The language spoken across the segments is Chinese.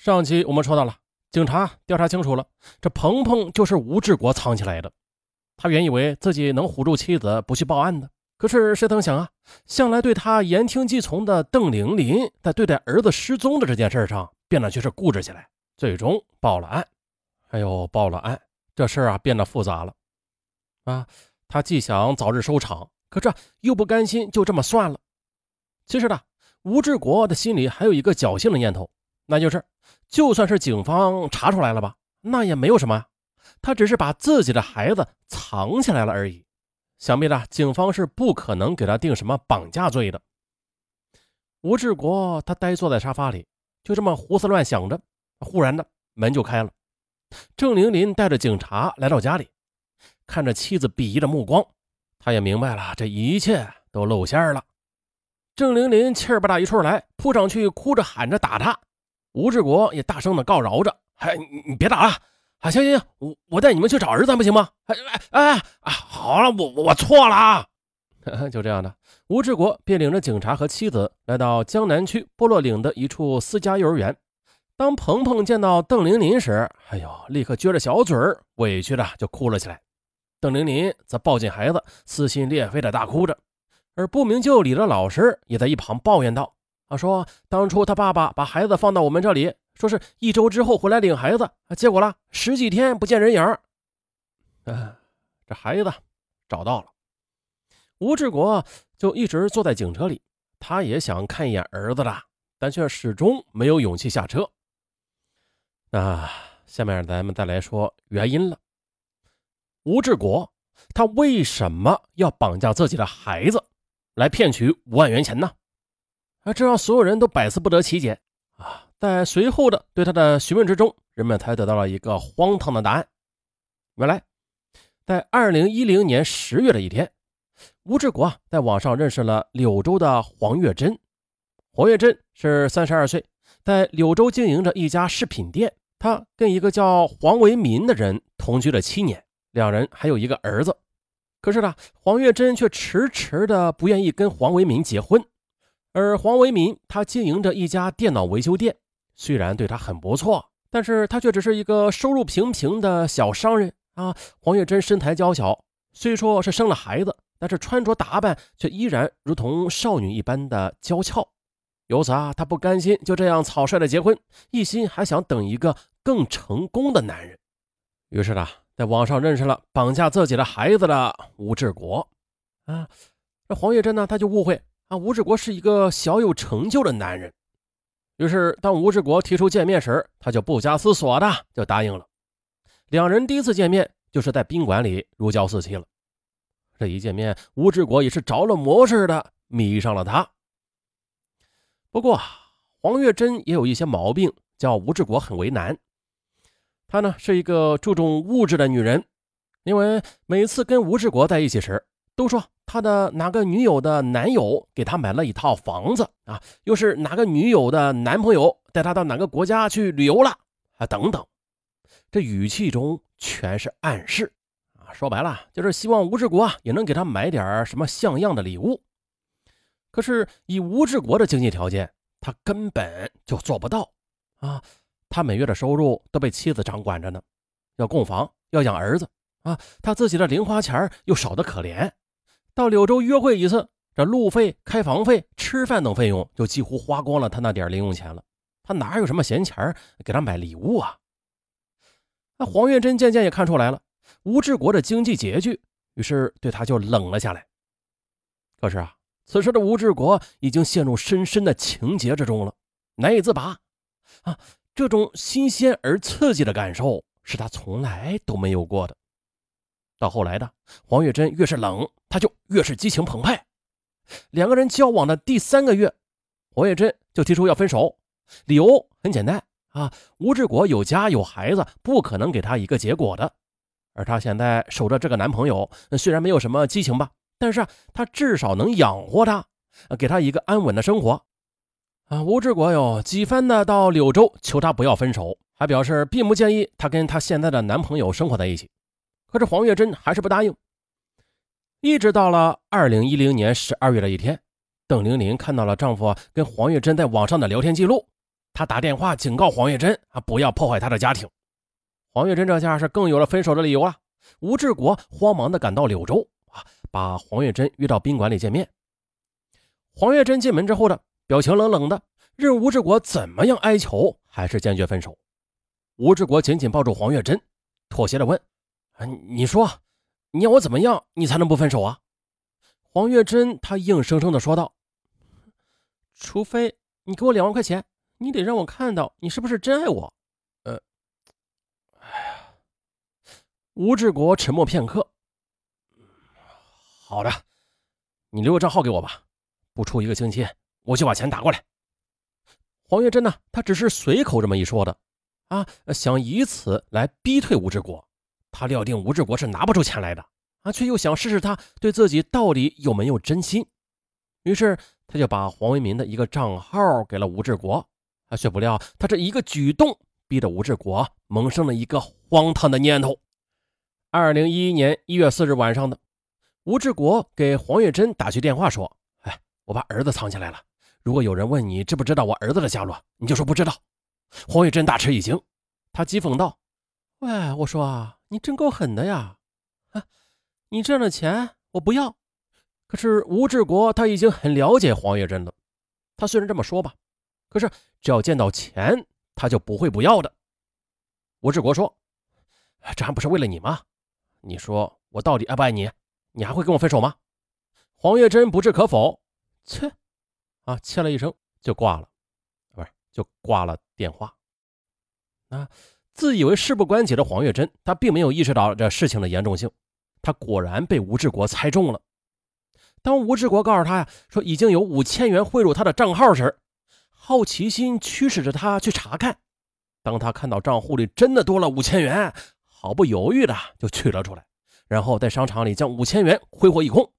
上期我们说到了，警察调查清楚了，这鹏鹏就是吴志国藏起来的。他原以为自己能唬住妻子不去报案的，可是谁曾想啊，向来对他言听计从的邓玲玲，在对待儿子失踪的这件事上变得却是固执起来，最终报了案。哎呦，报了案，这事儿啊变得复杂了。啊，他既想早日收场，可这又不甘心就这么算了。其实呢，吴志国的心里还有一个侥幸的念头。那就是，就算是警方查出来了吧，那也没有什么呀。他只是把自己的孩子藏起来了而已。想必呢，警方是不可能给他定什么绑架罪的。吴志国他呆坐在沙发里，就这么胡思乱想着。忽然的门就开了，郑玲玲带着警察来到家里，看着妻子鄙夷的目光，他也明白了这一切都露馅了。郑玲玲气不打一处来，扑上去哭着喊着打他。吴志国也大声的告饶着：“哎，你别打了啊！行行行，我我带你们去找儿子，不行吗？哎哎哎啊，好了，我我错了。就这样的，吴志国便领着警察和妻子来到江南区波洛岭的一处私家幼儿园。当鹏鹏见到邓玲玲时，哎呦，立刻撅着小嘴儿，委屈的就哭了起来。邓玲玲则抱紧孩子，撕心裂肺的大哭着，而不明就里的老师也在一旁抱怨道。他说：“当初他爸爸把孩子放到我们这里，说是一周之后回来领孩子，结果了十几天不见人影嗯，这孩子找到了，吴志国就一直坐在警车里，他也想看一眼儿子的，但却始终没有勇气下车。那下面咱们再来说原因了。吴志国他为什么要绑架自己的孩子，来骗取五万元钱呢？”啊，这让所有人都百思不得其解啊！在随后的对他的询问之中，人们才得到了一个荒唐的答案。原来，在二零一零年十月的一天，吴志国在网上认识了柳州的黄月珍。黄月珍是三十二岁，在柳州经营着一家饰品店。他跟一个叫黄为民的人同居了七年，两人还有一个儿子。可是呢，黄月珍却迟迟的不愿意跟黄为民结婚。而黄维民他经营着一家电脑维修店，虽然对他很不错，但是他却只是一个收入平平的小商人啊。黄月珍身材娇小，虽说是生了孩子，但是穿着打扮却依然如同少女一般的娇俏。由此啊，他不甘心就这样草率的结婚，一心还想等一个更成功的男人。于是呢，在网上认识了绑架自己的孩子的吴志国啊。这黄月珍呢，他就误会。啊，吴志国是一个小有成就的男人，于是当吴志国提出见面时，他就不加思索的就答应了。两人第一次见面就是在宾馆里如胶似漆了。这一见面，吴志国也是着了魔似的迷上了她。不过黄月珍也有一些毛病，叫吴志国很为难。她呢是一个注重物质的女人，因为每次跟吴志国在一起时，都说。他的哪个女友的男友给他买了一套房子啊？又是哪个女友的男朋友带他到哪个国家去旅游了啊？等等，这语气中全是暗示啊！说白了就是希望吴志国也能给他买点什么像样的礼物。可是以吴志国的经济条件，他根本就做不到啊！他每月的收入都被妻子掌管着呢，要供房，要养儿子啊，他自己的零花钱又少得可怜。到柳州约会一次，这路费、开房费、吃饭等费用就几乎花光了他那点零用钱了。他哪有什么闲钱给他买礼物啊？那黄月珍渐渐也看出来了吴志国的经济拮据，于是对他就冷了下来。可是啊，此时的吴志国已经陷入深深的情结之中了，难以自拔。啊，这种新鲜而刺激的感受是他从来都没有过的。到后来的黄月珍越是冷，他就越是激情澎湃。两个人交往的第三个月，黄月珍就提出要分手，理由很简单啊，吴志国有家有孩子，不可能给他一个结果的。而她现在守着这个男朋友，虽然没有什么激情吧，但是她至少能养活他，给他一个安稳的生活。啊，吴志国哟几番的到柳州求她不要分手，还表示并不建议她跟她现在的男朋友生活在一起。可是黄月珍还是不答应，一直到了二零一零年十二月的一天，邓玲玲看到了丈夫跟黄月珍在网上的聊天记录，她打电话警告黄月珍啊，不要破坏他的家庭。黄月珍这下是更有了分手的理由了。吴志国慌忙的赶到柳州啊，把黄月珍约到宾馆里见面。黄月珍进门之后呢表情冷冷的，任吴志国怎么样哀求，还是坚决分手。吴志国紧紧抱住黄月珍，妥协的问：“，你说，你要我怎么样，你才能不分手啊？”黄月珍她硬生生的说道：“除非你给我两万块钱，你得让我看到你是不是真爱我。”呃，哎呀，吴志国沉默片刻。好的，你留个账号给我吧，不出一个星期，我就把钱打过来。黄月珍呢，她只是随口这么一说的，啊，想以此来逼退吴志国。他料定吴志国是拿不出钱来的。啊，却又想试试他对自己到底有没有真心，于是他就把黄为民的一个账号给了吴志国。啊，却不料他这一个举动，逼得吴志国萌生了一个荒唐的念头。二零一一年一月四日晚上的，吴志国给黄月珍打去电话说：“哎，我把儿子藏起来了。如果有人问你知不知道我儿子的下落，你就说不知道。”黄月珍大吃一惊，他讥讽道：“喂，我说啊，你真够狠的呀！”啊。你这样的钱我不要，可是吴志国他已经很了解黄月珍了。他虽然这么说吧，可是只要见到钱，他就不会不要的。吴志国说：“这还不是为了你吗？你说我到底爱不爱你？你还会跟我分手吗？”黄月珍不置可否，切，啊，切了一声就挂了，不是就挂了电话。啊，自以为事不关己的黄月珍，他并没有意识到这事情的严重性。他果然被吴志国猜中了。当吴志国告诉他呀，说已经有五千元汇入他的账号时，好奇心驱使着他去查看。当他看到账户里真的多了五千元，毫不犹豫的就取了出来，然后在商场里将五千元挥霍一空。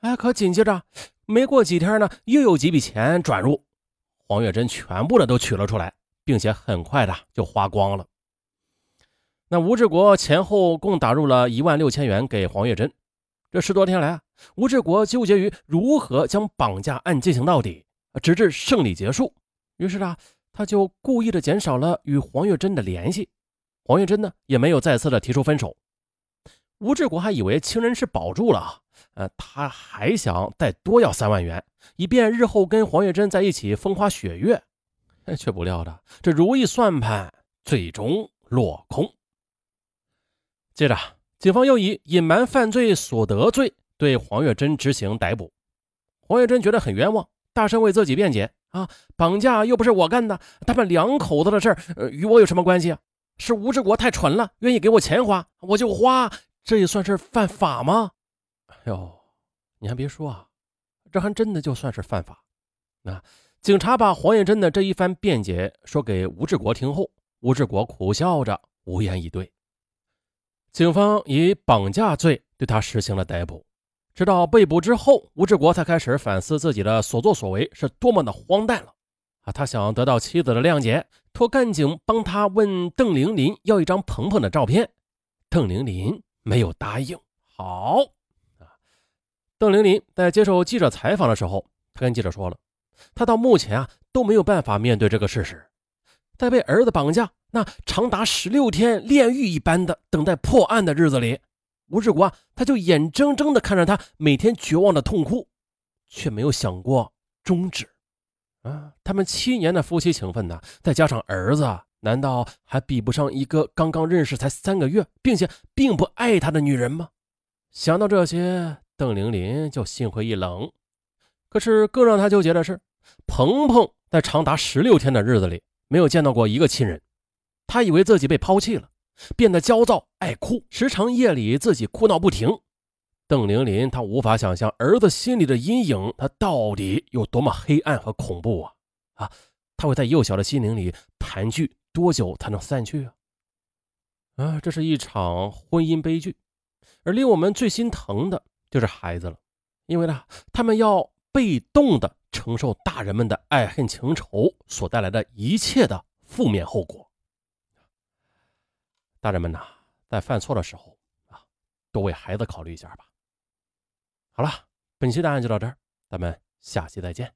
哎，可紧接着没过几天呢，又有几笔钱转入，黄月珍全部的都取了出来，并且很快的就花光了。那吴志国前后共打入了一万六千元给黄月珍。这十多天来啊，吴志国纠结于如何将绑架案进行到底，直至胜利结束。于是啊，他就故意的减少了与黄月珍的联系。黄月珍呢，也没有再次的提出分手。吴志国还以为情人是保住了，呃，他还想再多要三万元，以便日后跟黄月珍在一起风花雪月。却不料的，这如意算盘最终落空。接着，警方又以隐瞒犯罪所得罪对黄月珍执行逮捕。黄月珍觉得很冤枉，大声为自己辩解：“啊，绑架又不是我干的，他们两口子的事儿，呃，与我有什么关系啊？是吴志国太蠢了，愿意给我钱花，我就花，这也算是犯法吗？”哎呦，你还别说啊，这还真的就算是犯法。那警察把黄月珍的这一番辩解说给吴志国听后，吴志国苦笑着，无言以对。警方以绑架罪对他实行了逮捕，直到被捕之后，吴志国才开始反思自己的所作所为是多么的荒诞了。啊，他想得到妻子的谅解，托干警帮他问邓玲玲要一张鹏鹏的照片，邓玲玲没有答应。好，啊，邓玲玲在接受记者采访的时候，她跟记者说了，她到目前啊都没有办法面对这个事实，在被儿子绑架。那长达十六天炼狱一般的等待破案的日子里，吴志国他就眼睁睁地看着他每天绝望的痛哭，却没有想过终止。啊，他们七年的夫妻情分呢，再加上儿子，难道还比不上一个刚刚认识才三个月，并且并不爱他的女人吗？想到这些，邓玲玲就心灰意冷。可是更让他纠结的是，鹏鹏在长达十六天的日子里，没有见到过一个亲人。他以为自己被抛弃了，变得焦躁爱哭，时常夜里自己哭闹不停。邓玲玲，她无法想象儿子心里的阴影，他到底有多么黑暗和恐怖啊！啊，他会在幼小的心灵里盘踞多久才能散去啊？啊，这是一场婚姻悲剧，而令我们最心疼的就是孩子了，因为呢，他们要被动的承受大人们的爱恨情仇所带来的一切的负面后果。大人们呐，在犯错的时候啊，多为孩子考虑一下吧。好了，本期答案就到这儿，咱们下期再见，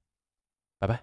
拜拜。